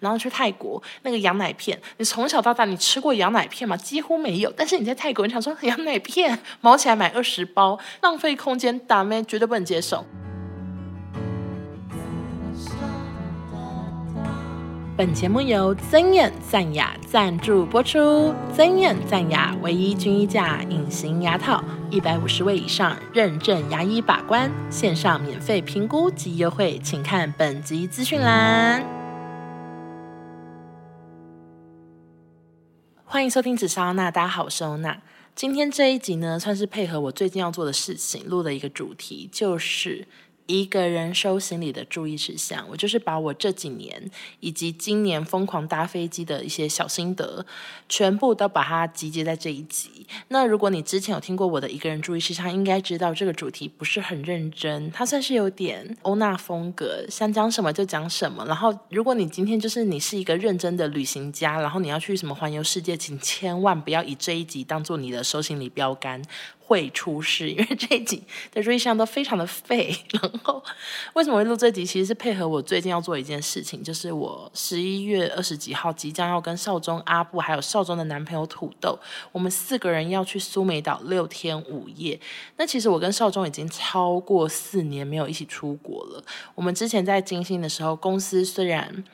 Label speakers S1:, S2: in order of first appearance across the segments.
S1: 然后去泰国那个羊奶片，你从小到大你吃过羊奶片吗？几乎没有。但是你在泰国，你想说羊奶片毛起来买二十包，浪费空间，打咩绝对不能接受。本节目由增眼赞雅赞助播出。增眼赞雅唯一均一价隐形牙套，一百五十位以上认证牙医把关，线上免费评估及优惠，请看本集资讯栏。欢迎收听紫砂欧娜，大家好，我是欧娜。今天这一集呢，算是配合我最近要做的事情录的一个主题，就是。一个人收行李的注意事项，我就是把我这几年以及今年疯狂搭飞机的一些小心得，全部都把它集结在这一集。那如果你之前有听过我的一个人注意事项，应该知道这个主题不是很认真，它算是有点欧娜风格，想讲什么就讲什么。然后，如果你今天就是你是一个认真的旅行家，然后你要去什么环游世界，请千万不要以这一集当做你的收行李标杆。会出事，因为这一集的瑞香都非常的废。然后为什么会录这集？其实是配合我最近要做一件事情，就是我十一月二十几号即将要跟少中阿布还有少中的男朋友土豆，我们四个人要去苏梅岛六天五夜。那其实我跟少中已经超过四年没有一起出国了。我们之前在金星的时候，公司虽然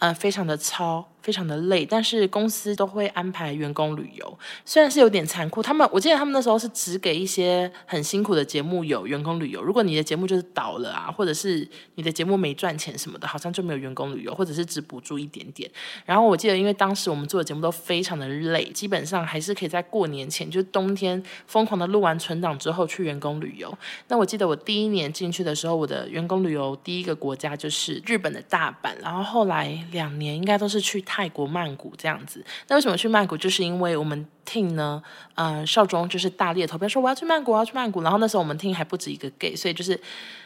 S1: 呃非常的超。非常的累，但是公司都会安排员工旅游，虽然是有点残酷。他们我记得他们那时候是只给一些很辛苦的节目有员工旅游。如果你的节目就是倒了啊，或者是你的节目没赚钱什么的，好像就没有员工旅游，或者是只补助一点点。然后我记得，因为当时我们做的节目都非常的累，基本上还是可以在过年前，就是冬天疯狂的录完存档之后去员工旅游。那我记得我第一年进去的时候，我的员工旅游第一个国家就是日本的大阪，然后后来两年应该都是去。泰国曼谷这样子，那为什么去曼谷？就是因为我们听呢，呃，少中就是大力的投票说我要去曼谷，我要去曼谷。然后那时候我们听还不止一个 gay，所以就是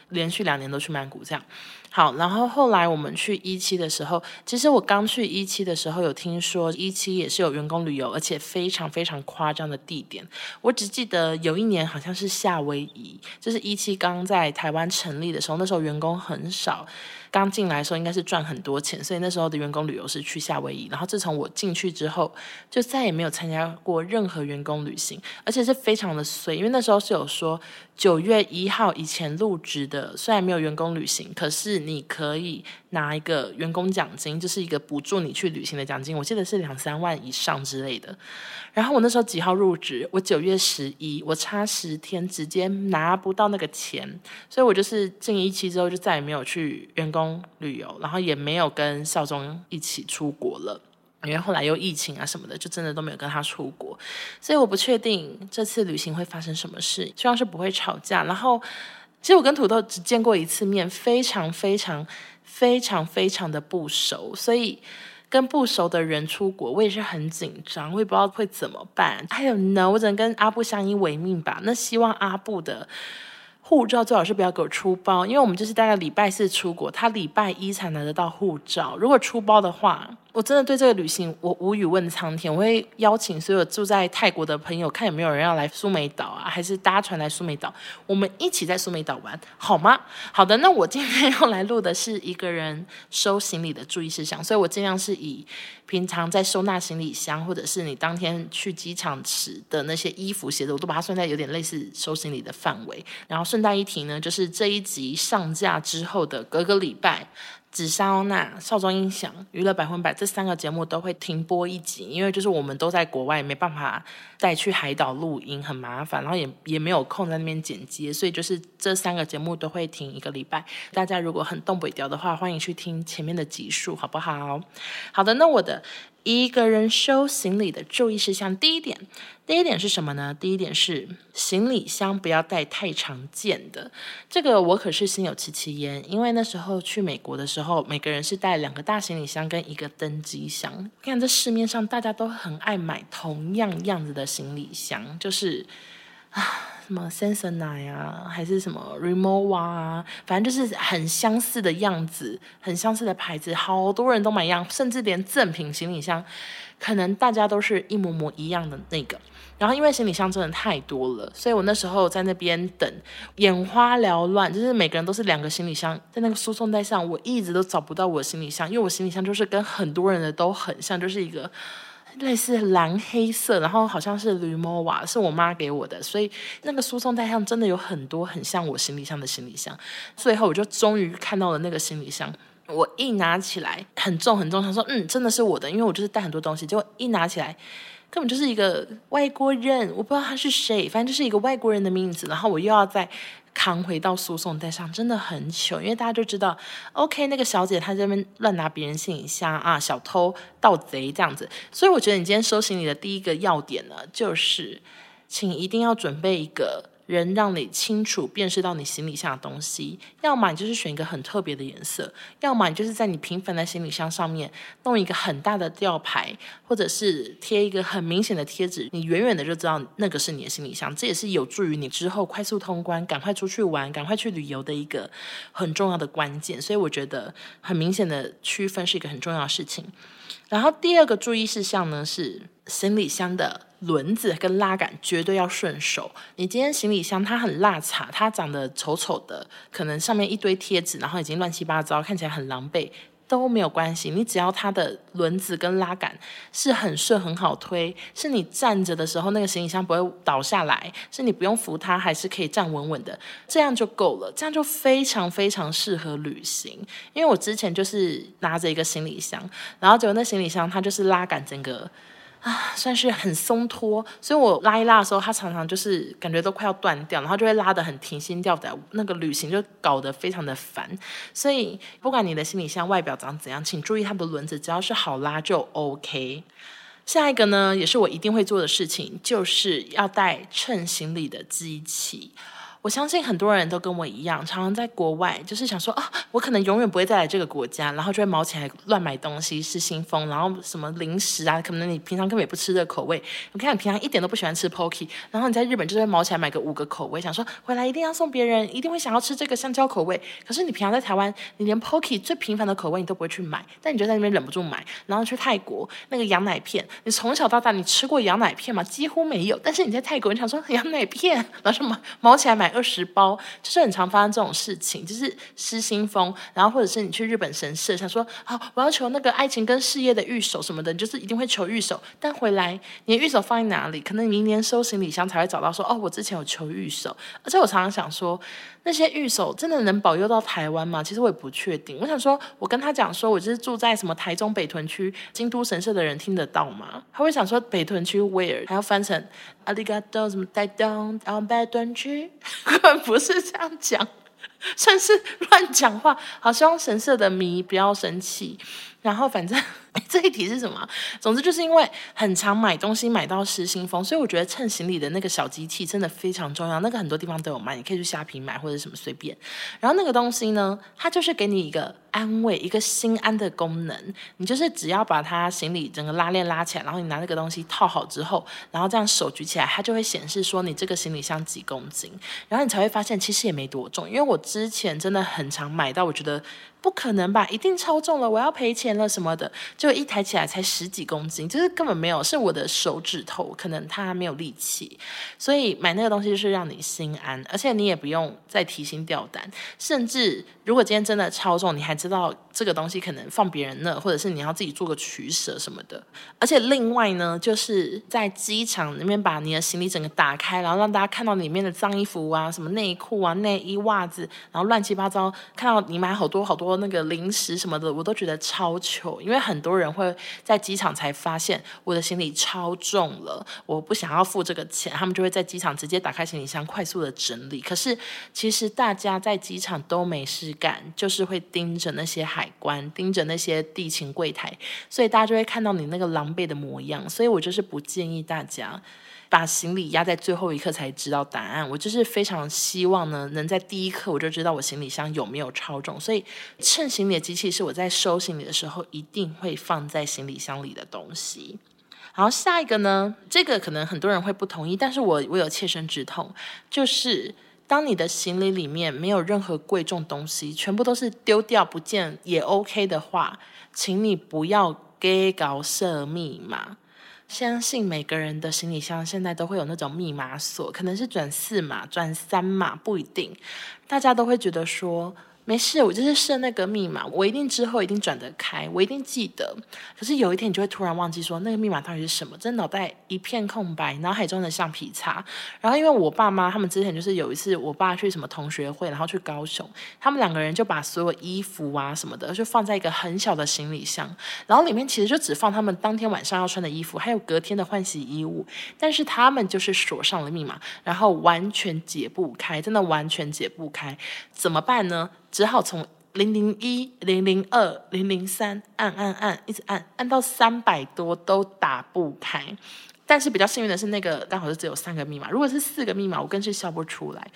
S1: 连续两年都去曼谷这样。好，然后后来我们去一期的时候，其实我刚去一期的时候有听说一期也是有员工旅游，而且非常非常夸张的地点。我只记得有一年好像是夏威夷，就是一期刚在台湾成立的时候，那时候员工很少。刚进来的时候应该是赚很多钱，所以那时候的员工旅游是去夏威夷。然后自从我进去之后，就再也没有参加过任何员工旅行，而且是非常的碎。因为那时候是有说九月一号以前入职的，虽然没有员工旅行，可是你可以拿一个员工奖金，就是一个补助你去旅行的奖金。我记得是两三万以上之类的。然后我那时候几号入职？我九月十一，我差十天直接拿不到那个钱，所以我就是进一期之后就再也没有去员工旅游，然后也没有跟少中一起出国了，因为后来又疫情啊什么的，就真的都没有跟他出国，所以我不确定这次旅行会发生什么事，希望是不会吵架。然后其实我跟土豆只见过一次面，非常非常非常非常的不熟，所以。跟不熟的人出国，我也是很紧张，我也不知道会怎么办。还有呢我只能跟阿布相依为命吧。那希望阿布的护照最好是不要给我出包，因为我们就是大概礼拜四出国，他礼拜一才拿得到护照。如果出包的话，我真的对这个旅行我无语问苍天。我会邀请所有住在泰国的朋友，看有没有人要来苏梅岛啊，还是搭船来苏梅岛，我们一起在苏梅岛玩，好吗？好的，那我今天要来录的是一个人收行李的注意事项，所以我尽量是以平常在收纳行李箱，或者是你当天去机场时的那些衣服、鞋子，我都把它算在有点类似收行李的范围。然后顺带一提呢，就是这一集上架之后的隔个礼拜。紫砂欧娜、少中音响、娱乐百分百这三个节目都会停播一集，因为就是我们都在国外，没办法带去海岛录音，很麻烦，然后也也没有空在那边剪辑，所以就是这三个节目都会停一个礼拜。大家如果很动不掉的话，欢迎去听前面的集数，好不好？好的，那我的。一个人收行李的注意事项，第一点，第一点是什么呢？第一点是行李箱不要带太常见的。这个我可是心有戚戚焉，因为那时候去美国的时候，每个人是带两个大行李箱跟一个登机箱。看这市面上大家都很爱买同样样子的行李箱，就是啊。什么 Sensei 啊，还是什么 Remova 啊，反正就是很相似的样子，很相似的牌子，好多人都买一样，甚至连赠品行李箱，可能大家都是一模模一样的那个。然后因为行李箱真的太多了，所以我那时候在那边等，眼花缭乱，就是每个人都是两个行李箱，在那个输送带上，我一直都找不到我的行李箱，因为我行李箱就是跟很多人的都很像，就是一个类似蓝黑色，然后好像是 Rimowa，是我妈给我的，所以那个输送带上真的有很多很像我行李箱的行李箱。最后我就终于看到了那个行李箱，我一拿起来很重很重，他说嗯，真的是我的，因为我就是带很多东西，结果一拿起来。根本就是一个外国人，我不知道他是谁，反正就是一个外国人的名字。然后我又要再扛回到诉讼带上，真的很糗。因为大家就知道，OK，那个小姐她这边乱拿别人行李箱啊，小偷盗贼这样子。所以我觉得你今天收行李的第一个要点呢，就是请一定要准备一个。人让你清楚辨识到你行李箱的东西，要么你就是选一个很特别的颜色，要么你就是在你平凡的行李箱上面弄一个很大的吊牌，或者是贴一个很明显的贴纸，你远远的就知道那个是你的行李箱。这也是有助于你之后快速通关、赶快出去玩、赶快去旅游的一个很重要的关键。所以我觉得很明显的区分是一个很重要的事情。然后第二个注意事项呢，是行李箱的轮子跟拉杆绝对要顺手。你今天行李箱它很落差，它长得丑丑的，可能上面一堆贴纸，然后已经乱七八糟，看起来很狼狈。都没有关系，你只要它的轮子跟拉杆是很顺很好推，是你站着的时候那个行李箱不会倒下来，是你不用扶它还是可以站稳稳的，这样就够了，这样就非常非常适合旅行。因为我之前就是拿着一个行李箱，然后结果那行李箱它就是拉杆整个。啊，算是很松脱，所以我拉一拉的时候，它常常就是感觉都快要断掉，然后就会拉得很提心吊胆，那个旅行就搞得非常的烦。所以不管你的行李箱外表长怎样，请注意它的轮子，只要是好拉就 OK。下一个呢，也是我一定会做的事情，就是要带称行李的机器。我相信很多人都跟我一样，常常在国外，就是想说啊，我可能永远不会再来这个国家，然后就会毛起来乱买东西，失心疯，然后什么零食啊，可能你平常根本也不吃这口味。我看你平常一点都不喜欢吃 Pocky，然后你在日本就会毛起来买个五个口味，想说回来一定要送别人，一定会想要吃这个香蕉口味。可是你平常在台湾，你连 Pocky 最平凡的口味你都不会去买，但你就在那边忍不住买。然后去泰国那个羊奶片，你从小到大你吃过羊奶片吗？几乎没有。但是你在泰国，你想说 羊奶片，然后什么毛起来买。二十包，就是很常发生这种事情，就是失心疯，然后或者是你去日本神社，想说好，我要求那个爱情跟事业的御守什么的，你就是一定会求御守，但回来你的御守放在哪里？可能明年收行李箱才会找到说，哦，我之前有求御守，而且我常常想说。那些御守真的能保佑到台湾吗？其实我也不确定。我想说，我跟他讲说，我就是住在什么台中北屯区京都神社的人听得到吗？他会想说北屯区 where，还要翻成阿里嘎多什么带动然后北屯区，不是这样讲，算是乱讲话。好，希望神社的迷不要生气。然后反正。这一题是什么？总之就是因为很常买东西买到失心疯，所以我觉得称行李的那个小机器真的非常重要。那个很多地方都有卖，你可以去虾皮买或者什么随便。然后那个东西呢，它就是给你一个安慰、一个心安的功能。你就是只要把它行李整个拉链拉起来，然后你拿那个东西套好之后，然后这样手举起来，它就会显示说你这个行李箱几公斤，然后你才会发现其实也没多重。因为我之前真的很常买到，我觉得不可能吧，一定超重了，我要赔钱了什么的。就一抬起来才十几公斤，就是根本没有，是我的手指头，可能它没有力气，所以买那个东西就是让你心安，而且你也不用再提心吊胆，甚至如果今天真的超重，你还知道这个东西可能放别人那，或者是你要自己做个取舍什么的。而且另外呢，就是在机场里面把你的行李整个打开，然后让大家看到里面的脏衣服啊、什么内裤啊、内衣、袜子，然后乱七八糟，看到你买好多好多那个零食什么的，我都觉得超糗，因为很多人会。在机场才发现我的行李超重了，我不想要付这个钱，他们就会在机场直接打开行李箱，快速的整理。可是其实大家在机场都没事干，就是会盯着那些海关，盯着那些地勤柜台，所以大家就会看到你那个狼狈的模样。所以我就是不建议大家。把行李压在最后一刻才知道答案，我就是非常希望呢，能在第一刻我就知道我行李箱有没有超重。所以称行李的机器是我在收行李的时候一定会放在行李箱里的东西。然后下一个呢，这个可能很多人会不同意，但是我我有切身之痛，就是当你的行李里面没有任何贵重东西，全部都是丢掉不见也 OK 的话，请你不要给搞设密码。相信每个人的行李箱现在都会有那种密码锁，可能是转四码、转三码，不一定。大家都会觉得说。没事，我就是设那个密码，我一定之后一定转得开，我一定记得。可是有一天你就会突然忘记说那个密码到底是什么，真的脑袋一片空白，脑海中的橡皮擦。然后因为我爸妈他们之前就是有一次，我爸去什么同学会，然后去高雄，他们两个人就把所有衣服啊什么的就放在一个很小的行李箱，然后里面其实就只放他们当天晚上要穿的衣服，还有隔天的换洗衣物。但是他们就是锁上了密码，然后完全解不开，真的完全解不开，怎么办呢？只好从零零一、零零二、零零三按按按，一直按，按到三百多都打不开。但是比较幸运的是，那个刚好是只有三个密码。如果是四个密码，我更是笑不出来。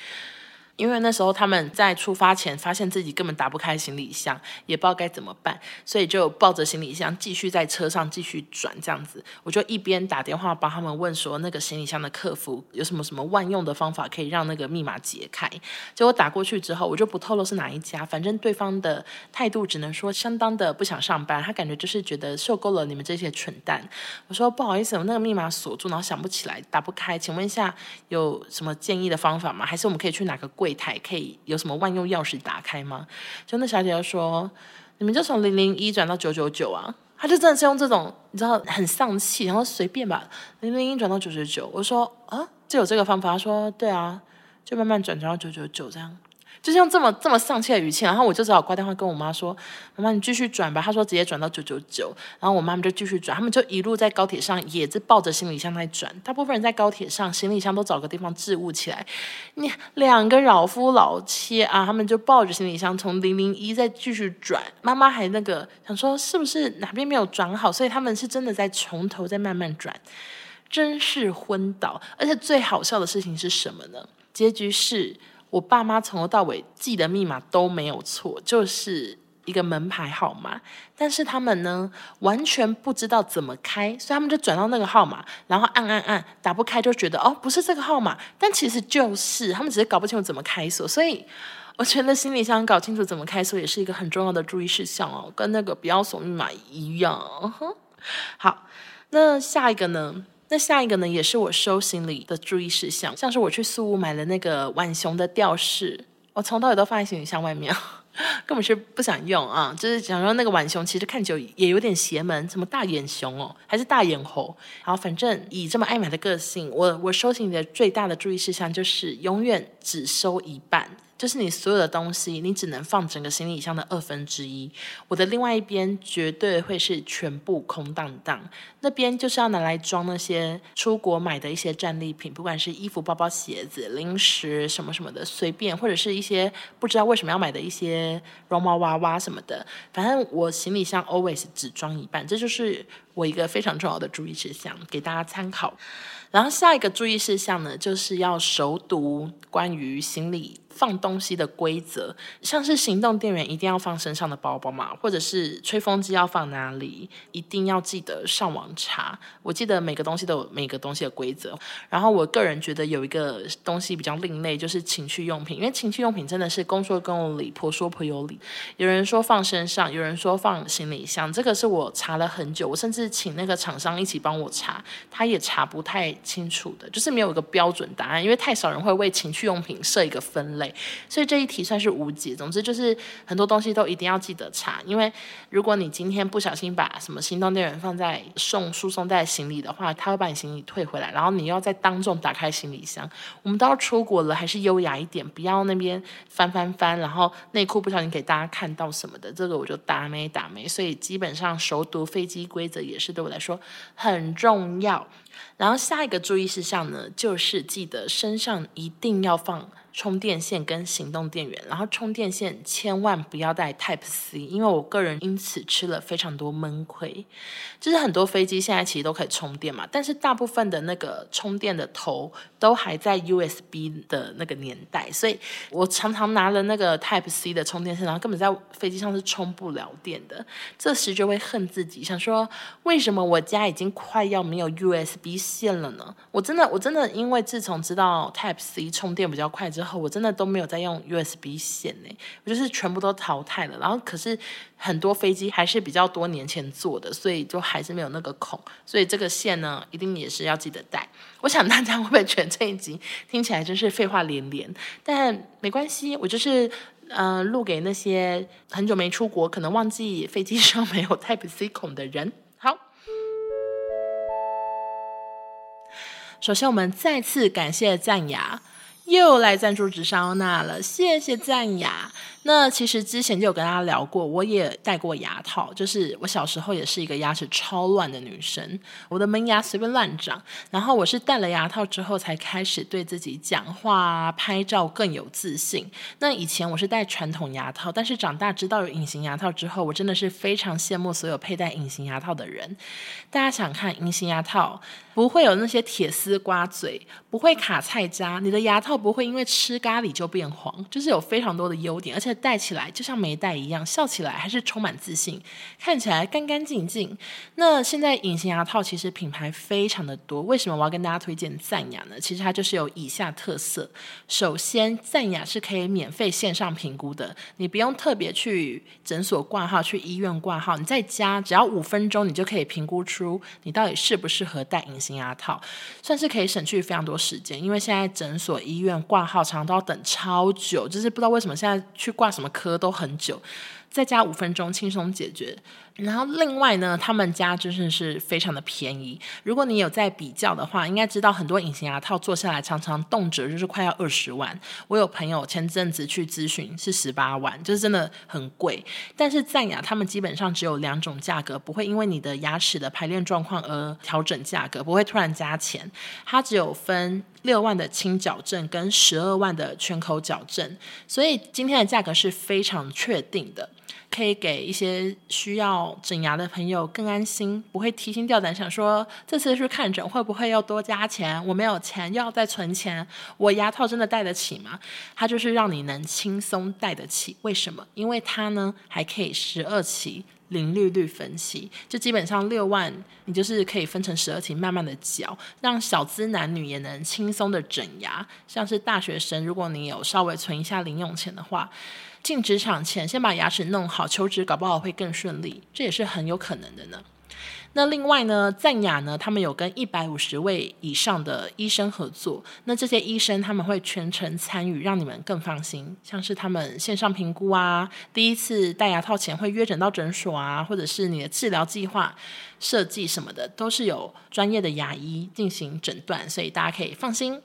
S1: 因为那时候他们在出发前发现自己根本打不开行李箱，也不知道该怎么办，所以就抱着行李箱继续在车上继续转这样子。我就一边打电话帮他们问说，那个行李箱的客服有什么什么万用的方法可以让那个密码解开。结果打过去之后，我就不透露是哪一家，反正对方的态度只能说相当的不想上班，他感觉就是觉得受够了你们这些蠢蛋。我说不好意思，我那个密码锁住，然后想不起来，打不开，请问一下有什么建议的方法吗？还是我们可以去哪个柜？柜台可以有什么万用钥匙打开吗？就那小姐姐说：“你们就从零零一转到九九九啊！”她就真的是用这种你知道很丧气，然后随便吧，零零一转到九九九。我说：“啊，就有这个方法？”她说：“对啊，就慢慢转转到九九九这样。”就是用这么这么丧气的语气，然后我就只好挂电话跟我妈说：“妈妈，你继续转吧。”她说：“直接转到九九九。”然后我妈妈就继续转，他们就一路在高铁上也是抱着行李箱在转。大部分人在高铁上行李箱都找个地方置物起来。你两个老夫老妻啊，他们就抱着行李箱从零零一再继续转。妈妈还那个想说是不是哪边没有转好，所以他们是真的在从头再慢慢转，真是昏倒。而且最好笑的事情是什么呢？结局是。我爸妈从头到尾记的密码都没有错，就是一个门牌号码。但是他们呢，完全不知道怎么开，所以他们就转到那个号码，然后按按按，打不开，就觉得哦，不是这个号码。但其实就是，他们只是搞不清楚怎么开锁。所以我觉得行李箱搞清楚怎么开锁也是一个很重要的注意事项哦，跟那个不要锁密码一样。好，那下一个呢？那下一个呢，也是我收行李的注意事项，像是我去宿雾买了那个浣熊的吊饰，我从头也都放在行李箱外面，根本是不想用啊，就是想说那个浣熊其实看久也有点邪门，什么大眼熊哦，还是大眼猴，然后反正以这么爱买的个性，我我收行李的最大的注意事项就是永远只收一半。就是你所有的东西，你只能放整个行李箱的二分之一。我的另外一边绝对会是全部空荡荡，那边就是要拿来装那些出国买的一些战利品，不管是衣服、包包、鞋子、零食什么什么的，随便，或者是一些不知道为什么要买的一些绒毛娃娃什么的。反正我行李箱 always 只装一半，这就是我一个非常重要的注意事项，给大家参考。然后下一个注意事项呢，就是要熟读关于行李。放东西的规则，像是行动电源一定要放身上的包包嘛，或者是吹风机要放哪里，一定要记得上网查。我记得每个东西都有每个东西的规则。然后我个人觉得有一个东西比较另类，就是情趣用品，因为情趣用品真的是公说公有理，婆说婆有理。有人说放身上，有人说放行李箱，这个是我查了很久，我甚至请那个厂商一起帮我查，他也查不太清楚的，就是没有一个标准答案，因为太少人会为情趣用品设一个分类。所以这一题算是无解。总之就是很多东西都一定要记得查，因为如果你今天不小心把什么行动电源放在送输送带行李的话，他会把你行李退回来，然后你要再当众打开行李箱。我们都要出国了，还是优雅一点，不要那边翻翻翻，然后内裤不小心给大家看到什么的，这个我就打没打没。所以基本上熟读飞机规则也是对我来说很重要。然后下一个注意事项呢，就是记得身上一定要放。充电线跟行动电源，然后充电线千万不要带 Type C，因为我个人因此吃了非常多闷亏。就是很多飞机现在其实都可以充电嘛，但是大部分的那个充电的头都还在 USB 的那个年代，所以我常常拿了那个 Type C 的充电线，然后根本在飞机上是充不了电的。这时就会恨自己，想说为什么我家已经快要没有 USB 线了呢？我真的，我真的因为自从知道 Type C 充电比较快之后，我真的都没有再用 USB 线呢，我就是全部都淘汰了。然后可是很多飞机还是比较多年前做的，所以就还是没有那个孔。所以这个线呢，一定也是要记得带。我想大家 会不会觉得这一集听起来真是废话连连？但没关系，我就是呃录给那些很久没出国，可能忘记飞机上没有 Type C 孔的人。好，首先我们再次感谢赞雅。又来赞助直烧那了，谢谢赞雅。那其实之前就有跟大家聊过，我也戴过牙套，就是我小时候也是一个牙齿超乱的女生，我的门牙随便乱长。然后我是戴了牙套之后，才开始对自己讲话、拍照更有自信。那以前我是戴传统牙套，但是长大知道有隐形牙套之后，我真的是非常羡慕所有佩戴隐形牙套的人。大家想看隐形牙套，不会有那些铁丝刮嘴，不会卡菜渣，你的牙套不会因为吃咖喱就变黄，就是有非常多的优点，而且戴起来就像没戴一样，笑起来还是充满自信，看起来干干净净。那现在隐形牙套其实品牌非常的多，为什么我要跟大家推荐赞雅呢？其实它就是有以下特色：首先，赞雅是可以免费线上评估的，你不用特别去诊所挂号、去医院挂号，你在家只要五分钟，你就可以评估出你到底适不适合戴隐形。牙套算是可以省去非常多时间，因为现在诊所、医院挂号常常都要等超久，就是不知道为什么现在去挂什么科都很久。再加五分钟，轻松解决。然后另外呢，他们家真的是非常的便宜。如果你有在比较的话，应该知道很多隐形牙套做下来常常动辄就是快要二十万。我有朋友前阵子去咨询是十八万，就是真的很贵。但是赞雅他们基本上只有两种价格，不会因为你的牙齿的排列状况而调整价格，不会突然加钱。它只有分六万的轻矫正跟十二万的全口矫正，所以今天的价格是非常确定的。可以给一些需要整牙的朋友更安心，不会提心吊胆，想说这次去看诊会不会要多加钱？我没有钱，又要再存钱，我牙套真的戴得起吗？它就是让你能轻松戴得起。为什么？因为它呢还可以十二期零利率分期，就基本上六万，你就是可以分成十二期慢慢的缴，让小资男女也能轻松的整牙。像是大学生，如果你有稍微存一下零用钱的话。进职场前，先把牙齿弄好，求职搞不好会更顺利，这也是很有可能的呢。那另外呢，赞雅呢，他们有跟一百五十位以上的医生合作，那这些医生他们会全程参与，让你们更放心。像是他们线上评估啊，第一次戴牙套前会约诊到诊所啊，或者是你的治疗计划设计什么的，都是有专业的牙医进行诊断，所以大家可以放心。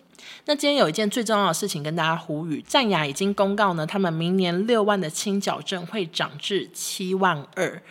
S1: 那今天有一件最重要的事情跟大家呼吁，战雅已经公告呢，他们明年六万的清矫正会涨至七万二。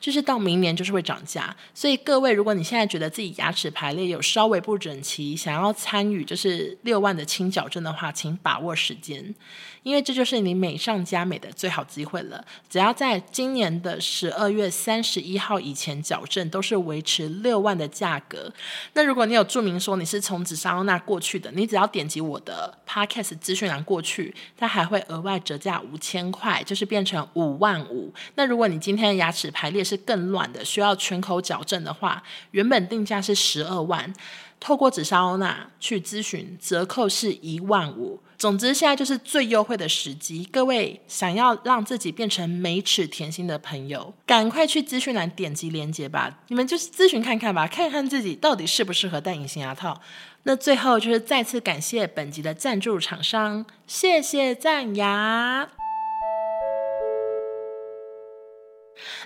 S1: 就是到明年就是会涨价，所以各位，如果你现在觉得自己牙齿排列有稍微不整齐，想要参与就是六万的清矫正的话，请把握时间，因为这就是你美上加美的最好机会了。只要在今年的十二月三十一号以前矫正，都是维持六万的价格。那如果你有注明说你是从紫砂欧娜过去的，你只要点击我的 Podcast 资讯栏过去，它还会额外折价五千块，就是变成五万五。那如果你今天的牙齿排列，是更乱的，需要全口矫正的话，原本定价是十二万，透过紫砂欧娜去咨询，折扣是一万五。总之，现在就是最优惠会的时机。各位想要让自己变成美齿甜心的朋友，赶快去资讯栏点击链接吧。你们就是咨询看看吧，看看自己到底适不适合戴隐形牙套。那最后就是再次感谢本集的赞助厂商，谢谢赞牙。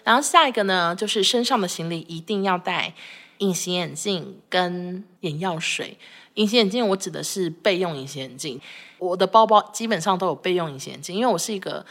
S1: 然后下一个呢，就是身上的行李一定要带隐形眼镜跟眼药水。隐形眼镜我指的是备用隐形眼镜，我的包包基本上都有备用隐形眼镜，因为我是一个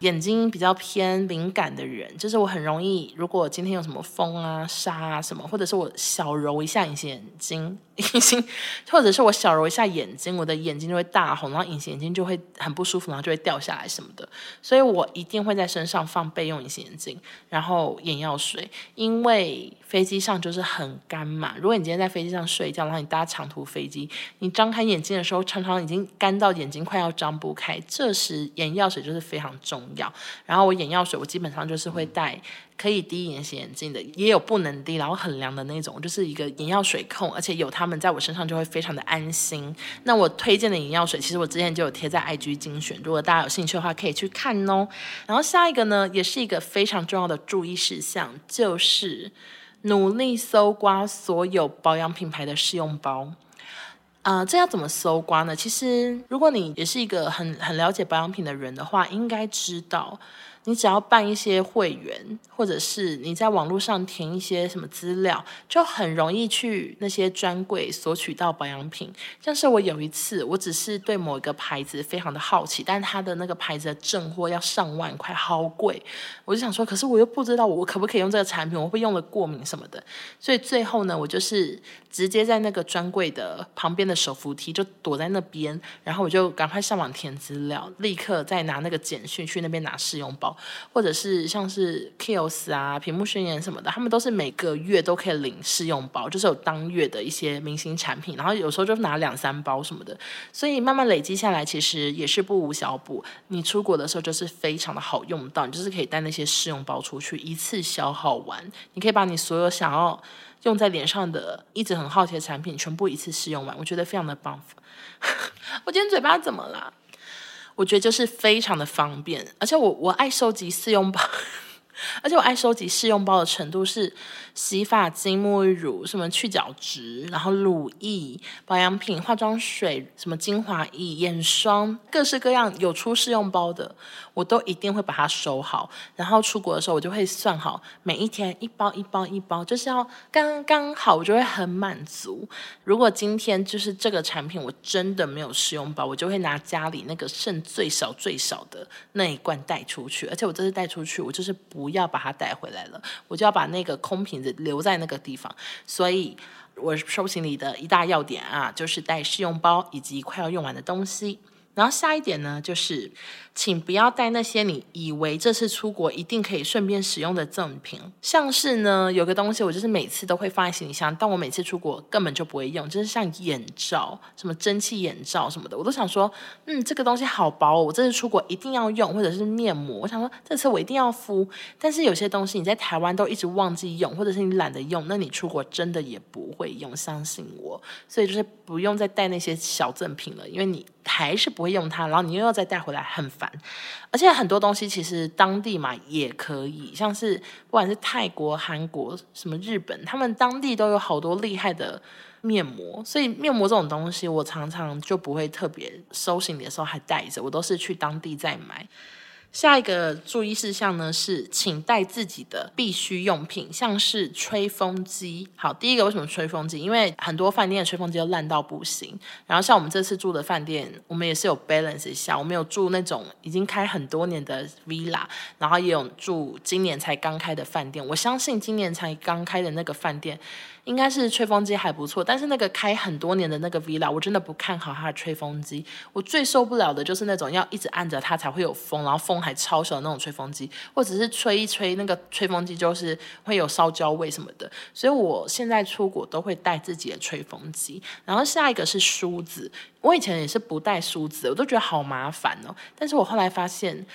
S1: 眼睛比较偏敏感的人，就是我很容易，如果今天有什么风啊、沙啊什么，或者是我小揉一下隐形眼镜，隐形，或者是我小揉一下眼睛，我的眼睛就会大红，然后隐形眼镜就会很不舒服，然后就会掉下来什么的。所以我一定会在身上放备用隐形眼镜，然后眼药水，因为飞机上就是很干嘛。如果你今天在飞机上睡觉，然后你搭长途飞机，你张开眼睛的时候，常常已经干到眼睛快要张不开，这时眼药水就是非常重要。然后我眼药水，我基本上就是会带可以滴隐形眼镜的，也有不能滴，然后很凉的那种，就是一个眼药水控，而且有他们在我身上就会非常的安心。那我推荐的眼药水，其实我之前就有贴在 IG 精选，如果大家有兴趣的话，可以去看哦。然后下一个呢，也是一个非常重要的注意事项，就是努力搜刮所有保养品牌的试用包。啊、这要怎么搜刮呢？其实，如果你也是一个很很了解保养品的人的话，应该知道。你只要办一些会员，或者是你在网络上填一些什么资料，就很容易去那些专柜索取到保养品。像是我有一次，我只是对某一个牌子非常的好奇，但它的那个牌子的正货要上万块，好贵。我就想说，可是我又不知道我可不可以用这个产品，我会用了过敏什么的。所以最后呢，我就是直接在那个专柜的旁边的手扶梯就躲在那边，然后我就赶快上网填资料，立刻再拿那个简讯去那边拿试用包。或者是像是 KOS 啊、屏幕宣言什么的，他们都是每个月都可以领试用包，就是有当月的一些明星产品，然后有时候就拿两三包什么的，所以慢慢累积下来，其实也是不无小补。你出国的时候就是非常的好用到，你就是可以带那些试用包出去，一次消耗完，你可以把你所有想要用在脸上的、一直很好奇的产品全部一次试用完，我觉得非常的棒。我今天嘴巴怎么了？我觉得就是非常的方便，而且我我爱收集试用包，而且我爱收集试用包的程度是洗发精、沐浴乳、什么去角质，然后乳液、保养品、化妆水、什么精华液、眼霜，各式各样有出试用包的。我都一定会把它收好，然后出国的时候我就会算好每一天一包一包一包，就是要刚刚好，我就会很满足。如果今天就是这个产品我真的没有试用包，我就会拿家里那个剩最少最少的那一罐带出去，而且我这次带出去，我就是不不要把它带回来了，我就要把那个空瓶子留在那个地方。所以我收行李的一大要点啊，就是带试用包以及快要用完的东西。然后下一点呢，就是请不要带那些你以为这次出国一定可以顺便使用的赠品，像是呢，有个东西我就是每次都会放在行李箱，但我每次出国根本就不会用，就是像眼罩，什么蒸汽眼罩什么的，我都想说，嗯，这个东西好薄哦，我这次出国一定要用，或者是面膜，我想说这次我一定要敷。但是有些东西你在台湾都一直忘记用，或者是你懒得用，那你出国真的也不会用，相信我。所以就是不用再带那些小赠品了，因为你。还是不会用它，然后你又要再带回来，很烦。而且很多东西其实当地嘛也可以，像是不管是泰国、韩国、什么日本，他们当地都有好多厉害的面膜。所以面膜这种东西，我常常就不会特别收行李的时候还带着，我都是去当地再买。下一个注意事项呢是，请带自己的必需用品，像是吹风机。好，第一个为什么吹风机？因为很多饭店的吹风机都烂到不行。然后像我们这次住的饭店，我们也是有 balance 一下，我们有住那种已经开很多年的 villa，然后也有住今年才刚开的饭店。我相信今年才刚开的那个饭店。应该是吹风机还不错，但是那个开很多年的那个 villa，我真的不看好它的吹风机。我最受不了的就是那种要一直按着它才会有风，然后风还超小的那种吹风机，或者是吹一吹那个吹风机就是会有烧焦味什么的。所以我现在出国都会带自己的吹风机。然后下一个是梳子，我以前也是不带梳子，我都觉得好麻烦哦。但是我后来发现。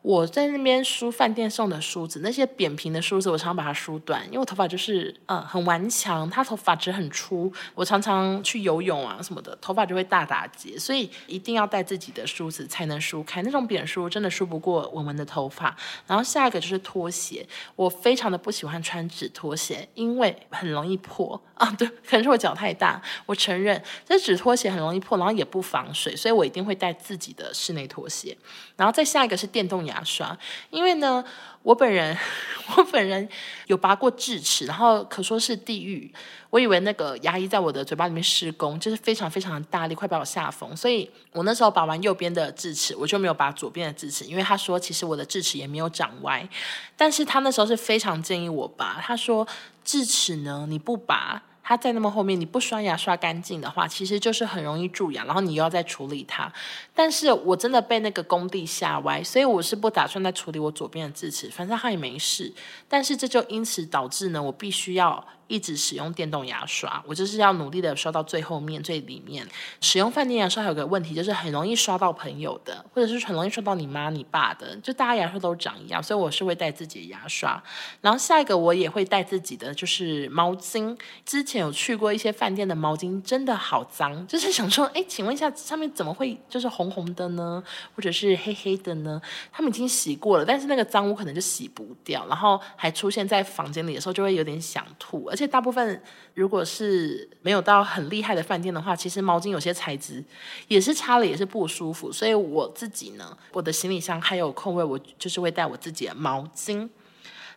S1: 我在那边梳饭店送的梳子，那些扁平的梳子，我常常把它梳短，因为我头发就是嗯很顽强，它头发质很粗，我常常去游泳啊什么的，头发就会大打结，所以一定要带自己的梳子才能梳开，那种扁梳真的梳不过文文的头发。然后下一个就是拖鞋，我非常的不喜欢穿纸拖鞋，因为很容易破啊，对，可能是我脚太大，我承认这纸拖鞋很容易破，然后也不防水，所以我一定会带自己的室内拖鞋。然后再下一个是电动牙刷，因为呢，我本人 我本人有拔过智齿，然后可说是地狱。我以为那个牙医在我的嘴巴里面施工，就是非常非常的大力，快把我吓疯。所以我那时候拔完右边的智齿，我就没有拔左边的智齿，因为他说其实我的智齿也没有长歪。但是他那时候是非常建议我拔，他说智齿呢你不拔。它在那么后面，你不刷牙刷干净的话，其实就是很容易蛀牙，然后你又要再处理它。但是我真的被那个工地吓歪，所以我是不打算再处理我左边的智齿，反正它也没事。但是这就因此导致呢，我必须要。一直使用电动牙刷，我就是要努力的刷到最后面最里面。使用饭店牙刷还有个问题，就是很容易刷到朋友的，或者是很容易刷到你妈你爸的，就大家牙刷都长一样，所以我是会带自己的牙刷。然后下一个我也会带自己的就是毛巾。之前有去过一些饭店的毛巾，真的好脏，就是想说，哎，请问一下上面怎么会就是红红的呢？或者是黑黑的呢？他们已经洗过了，但是那个脏污可能就洗不掉，然后还出现在房间里的时候，就会有点想吐。且大部分如果是没有到很厉害的饭店的话，其实毛巾有些材质也是擦了也是不舒服。所以我自己呢，我的行李箱还有空位，我就是会带我自己的毛巾。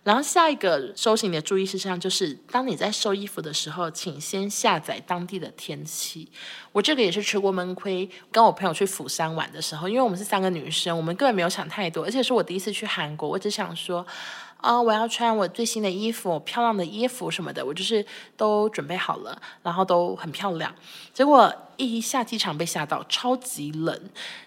S1: 然后下一个收行李的注意事项就是，当你在收衣服的时候，请先下载当地的天气。我这个也是吃过闷亏，跟我朋友去釜山玩的时候，因为我们是三个女生，我们根本没有想太多，而且是我第一次去韩国，我只想说。啊、我要穿我最新的衣服，漂亮的衣服什么的，我就是都准备好了，然后都很漂亮。结果一下机场被吓到，超级冷，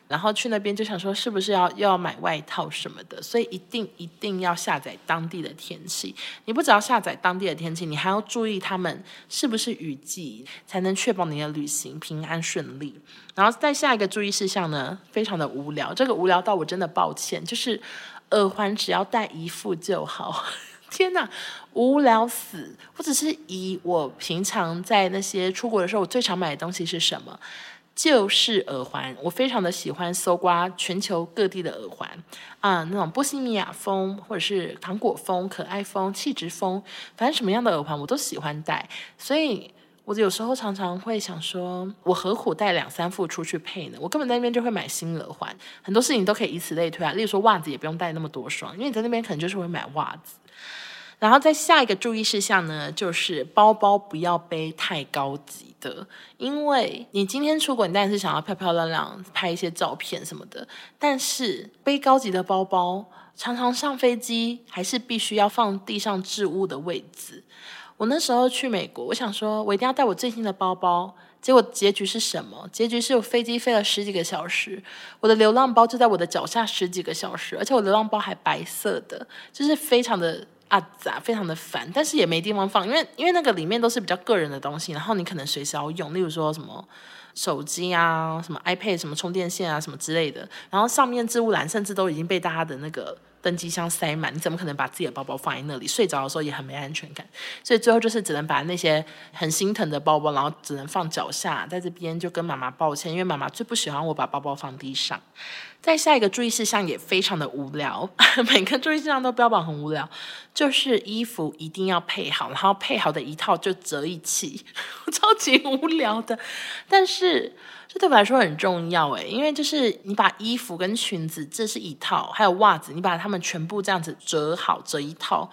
S1: 然后去那边就想说是不是要又要买外套什么的，所以一定一定要下载当地的天气。你不只要下载当地的天气，你还要注意他们是不是雨季，才能确保你的旅行平安顺利。然后再下一个注意事项呢，非常的无聊，这个无聊到我真的抱歉，就是。耳环只要戴一副就好，天哪，无聊死！我只是以我平常在那些出国的时候，我最常买的东西是什么？就是耳环。我非常的喜欢搜刮全球各地的耳环啊，那种波西米亚风，或者是糖果风、可爱风、气质风，反正什么样的耳环我都喜欢戴，所以。我有时候常常会想说，我何苦带两三副出去配呢？我根本在那边就会买新耳环，很多事情都可以以此类推啊。例如说袜子也不用带那么多双，因为你在那边可能就是会买袜子。然后再下一个注意事项呢，就是包包不要背太高级的，因为你今天出国，你当然是想要漂漂亮亮拍一些照片什么的，但是背高级的包包，常常上飞机还是必须要放地上置物的位置。我那时候去美国，我想说，我一定要带我最新的包包。结果结局是什么？结局是我飞机飞了十几个小时，我的流浪包就在我的脚下十几个小时，而且我流浪包还白色的，就是非常的阿杂，非常的烦。但是也没地方放，因为因为那个里面都是比较个人的东西，然后你可能随时要用，例如说什么手机啊、什么 iPad、什么充电线啊、什么之类的。然后上面置物篮甚至都已经被大家的那个。登机箱塞满，你怎么可能把自己的包包放在那里？睡着的时候也很没安全感，所以最后就是只能把那些很心疼的包包，然后只能放脚下，在这边就跟妈妈抱歉，因为妈妈最不喜欢我把包包放地上。再下一个注意事项也非常的无聊，每个注意事项都标榜很无聊，就是衣服一定要配好，然后配好的一套就折一起，超级无聊的，但是。这对我来说很重要诶，因为就是你把衣服跟裙子这是一套，还有袜子，你把它们全部这样子折好，折一套，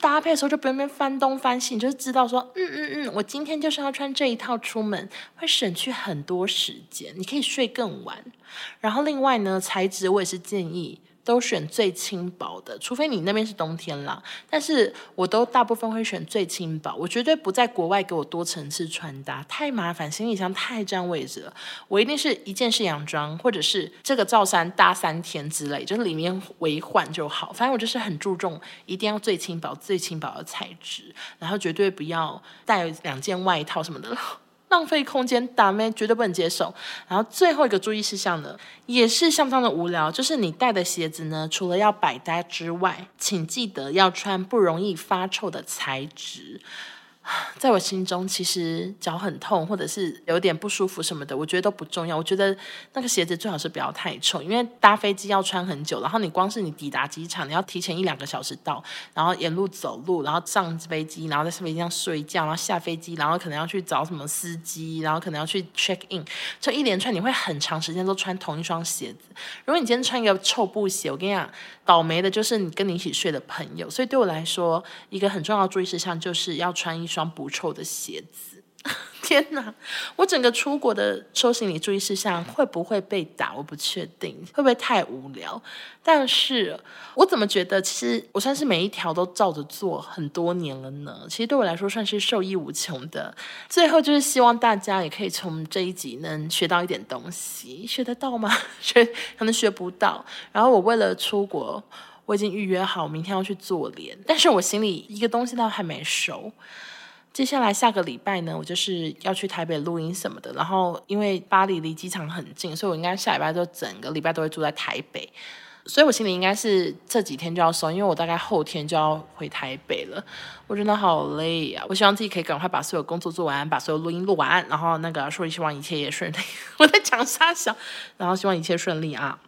S1: 搭配的时候就不用边翻东翻西，你就知道说，嗯嗯嗯，我今天就是要穿这一套出门，会省去很多时间，你可以睡更晚。然后另外呢，材质我也是建议。都选最轻薄的，除非你那边是冬天啦。但是我都大部分会选最轻薄，我绝对不在国外给我多层次穿搭，太麻烦，行李箱太占位置了。我一定是一件式洋装，或者是这个罩衫搭三天之类，就是里面微换就好。反正我就是很注重，一定要最轻薄、最轻薄的材质，然后绝对不要带两件外套什么的。浪费空间，打咩绝对不能接受。然后最后一个注意事项呢，也是相当的无聊，就是你带的鞋子呢，除了要百搭之外，请记得要穿不容易发臭的材质。在我心中，其实脚很痛或者是有点不舒服什么的，我觉得都不重要。我觉得那个鞋子最好是不要太臭，因为搭飞机要穿很久，然后你光是你抵达机场，你要提前一两个小时到，然后沿路走路，然后上飞机，然后在飞机上睡觉，然后下飞机，然后可能要去找什么司机，然后可能要去 check in，就一连串，你会很长时间都穿同一双鞋子。如果你今天穿一个臭布鞋，我跟你讲，倒霉的就是你跟你一起睡的朋友。所以对我来说，一个很重要的注意事项就是要穿一双不臭的鞋子。天哪，我整个出国的收行李注意事项会不会被打？我不确定，会不会太无聊？但是我怎么觉得，其实我算是每一条都照着做很多年了呢？其实对我来说算是受益无穷的。最后就是希望大家也可以从这一集能学到一点东西，学得到吗？学可能学不到。然后我为了出国。我已经预约好明天要去做脸，但是我行李一个东西都还没收。接下来下个礼拜呢，我就是要去台北录音什么的。然后因为巴黎离机场很近，所以我应该下礼拜就整个礼拜都会住在台北。所以我心里应该是这几天就要收，因为我大概后天就要回台北了。我真的好累啊！我希望自己可以赶快把所有工作做完，把所有录音录完，然后那个说希望一切也顺利。我在讲啥小，然后希望一切顺利啊。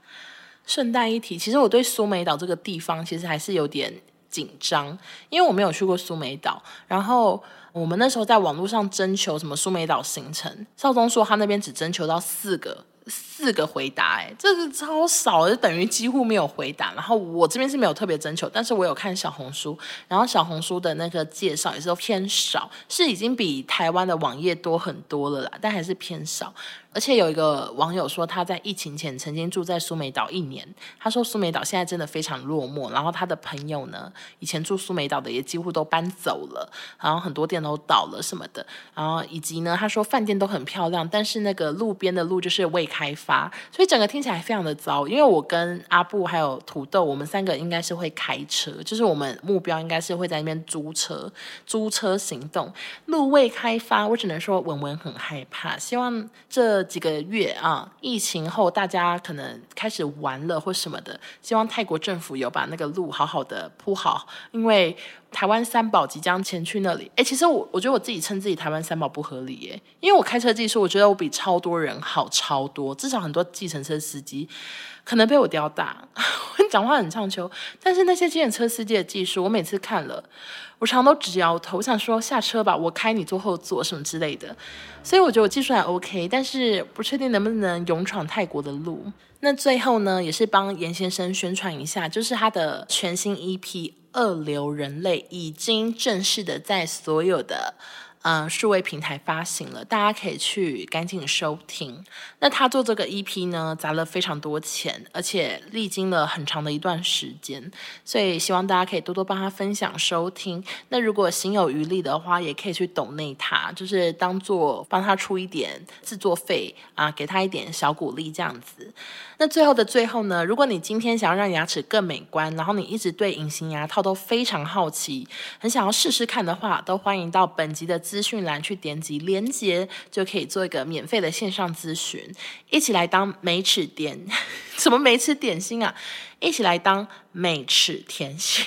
S1: 顺带一提，其实我对苏梅岛这个地方其实还是有点紧张，因为我没有去过苏梅岛。然后我们那时候在网络上征求什么苏梅岛行程，少宗说他那边只征求到四个。四个回答，哎，这是超少，就等于几乎没有回答。然后我这边是没有特别征求，但是我有看小红书，然后小红书的那个介绍也是都偏少，是已经比台湾的网页多很多了啦，但还是偏少。而且有一个网友说他在疫情前曾经住在苏梅岛一年，他说苏梅岛现在真的非常落寞，然后他的朋友呢，以前住苏梅岛的也几乎都搬走了，然后很多店都倒了什么的，然后以及呢，他说饭店都很漂亮，但是那个路边的路就是未开发，所以整个听起来非常的糟。因为我跟阿布还有土豆，我们三个应该是会开车，就是我们目标应该是会在那边租车，租车行动。路未开发，我只能说文文很害怕，希望这。几个月啊，疫情后大家可能开始玩了或什么的，希望泰国政府有把那个路好好的铺好，因为台湾三宝即将前去那里。哎，其实我我觉得我自己称自己台湾三宝不合理耶，因为我开车技术，我觉得我比超多人好超多，至少很多计程车司机可能被我吊打，我 讲话很唱秋，但是那些计程车司机的技术，我每次看了。我常常都直摇头，我想说下车吧，我开你坐后座什么之类的。所以我觉得我技术还 OK，但是不确定能不能勇闯泰国的路。那最后呢，也是帮严先生宣传一下，就是他的全新 EP《二流人类》已经正式的在所有的。嗯，数位平台发行了，大家可以去赶紧收听。那他做这个 EP 呢，砸了非常多钱，而且历经了很长的一段时间，所以希望大家可以多多帮他分享收听。那如果心有余力的话，也可以去抖内他，就是当做帮他出一点制作费啊，给他一点小鼓励这样子。那最后的最后呢，如果你今天想要让牙齿更美观，然后你一直对隐形牙套都非常好奇，很想要试试看的话，都欢迎到本集的资讯栏去点击连接，就可以做一个免费的线上咨询，一起来当美齿点 什么美齿点心啊？一起来当美齿甜心，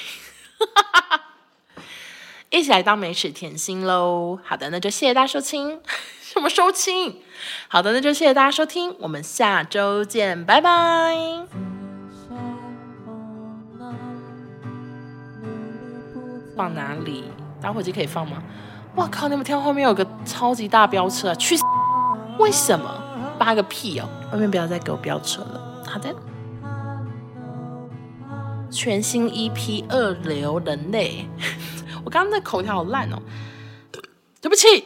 S1: 一起来当美齿甜心喽！好的，那就谢谢大家收听。什么收听？好的，那就谢谢大家收听，我们下周见，拜拜。放哪里？打火机可以放吗？哇靠！你们听到后面有个超级大飙车，啊去！为什么？扒个屁哦！外面不要再给我飙车了。好的。全新 EP《二流人类》，我刚刚那口条好烂哦，对不起。